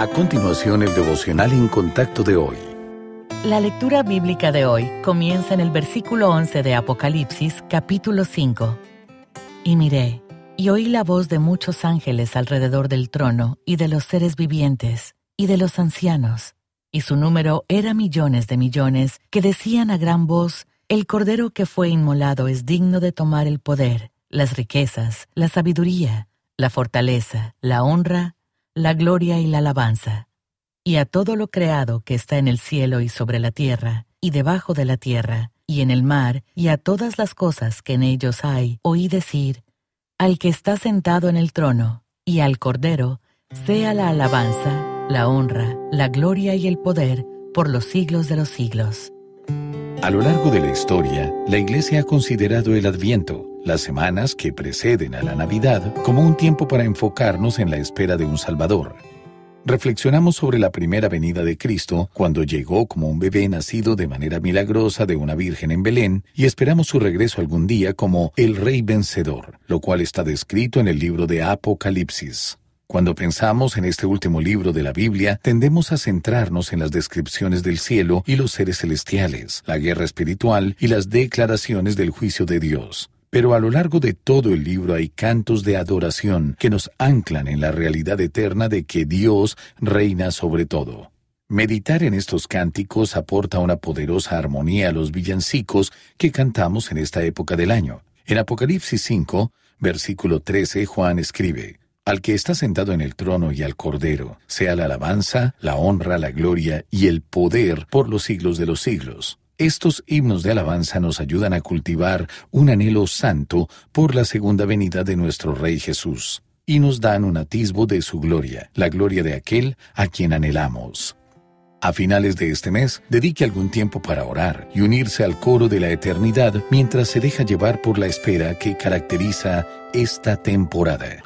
A continuación, el devocional en contacto de hoy. La lectura bíblica de hoy comienza en el versículo 11 de Apocalipsis, capítulo 5. Y miré, y oí la voz de muchos ángeles alrededor del trono, y de los seres vivientes, y de los ancianos, y su número era millones de millones, que decían a gran voz, El Cordero que fue inmolado es digno de tomar el poder, las riquezas, la sabiduría, la fortaleza, la honra, la gloria y la alabanza. Y a todo lo creado que está en el cielo y sobre la tierra, y debajo de la tierra, y en el mar, y a todas las cosas que en ellos hay, oí decir, al que está sentado en el trono, y al Cordero, sea la alabanza, la honra, la gloria y el poder por los siglos de los siglos. A lo largo de la historia, la Iglesia ha considerado el Adviento, las semanas que preceden a la Navidad, como un tiempo para enfocarnos en la espera de un Salvador. Reflexionamos sobre la primera venida de Cristo, cuando llegó como un bebé nacido de manera milagrosa de una virgen en Belén, y esperamos su regreso algún día como el Rey vencedor, lo cual está descrito en el libro de Apocalipsis. Cuando pensamos en este último libro de la Biblia, tendemos a centrarnos en las descripciones del cielo y los seres celestiales, la guerra espiritual y las declaraciones del juicio de Dios. Pero a lo largo de todo el libro hay cantos de adoración que nos anclan en la realidad eterna de que Dios reina sobre todo. Meditar en estos cánticos aporta una poderosa armonía a los villancicos que cantamos en esta época del año. En Apocalipsis 5, versículo 13, Juan escribe, Al que está sentado en el trono y al Cordero, sea la alabanza, la honra, la gloria y el poder por los siglos de los siglos. Estos himnos de alabanza nos ayudan a cultivar un anhelo santo por la segunda venida de nuestro Rey Jesús, y nos dan un atisbo de su gloria, la gloria de aquel a quien anhelamos. A finales de este mes, dedique algún tiempo para orar y unirse al coro de la eternidad mientras se deja llevar por la espera que caracteriza esta temporada.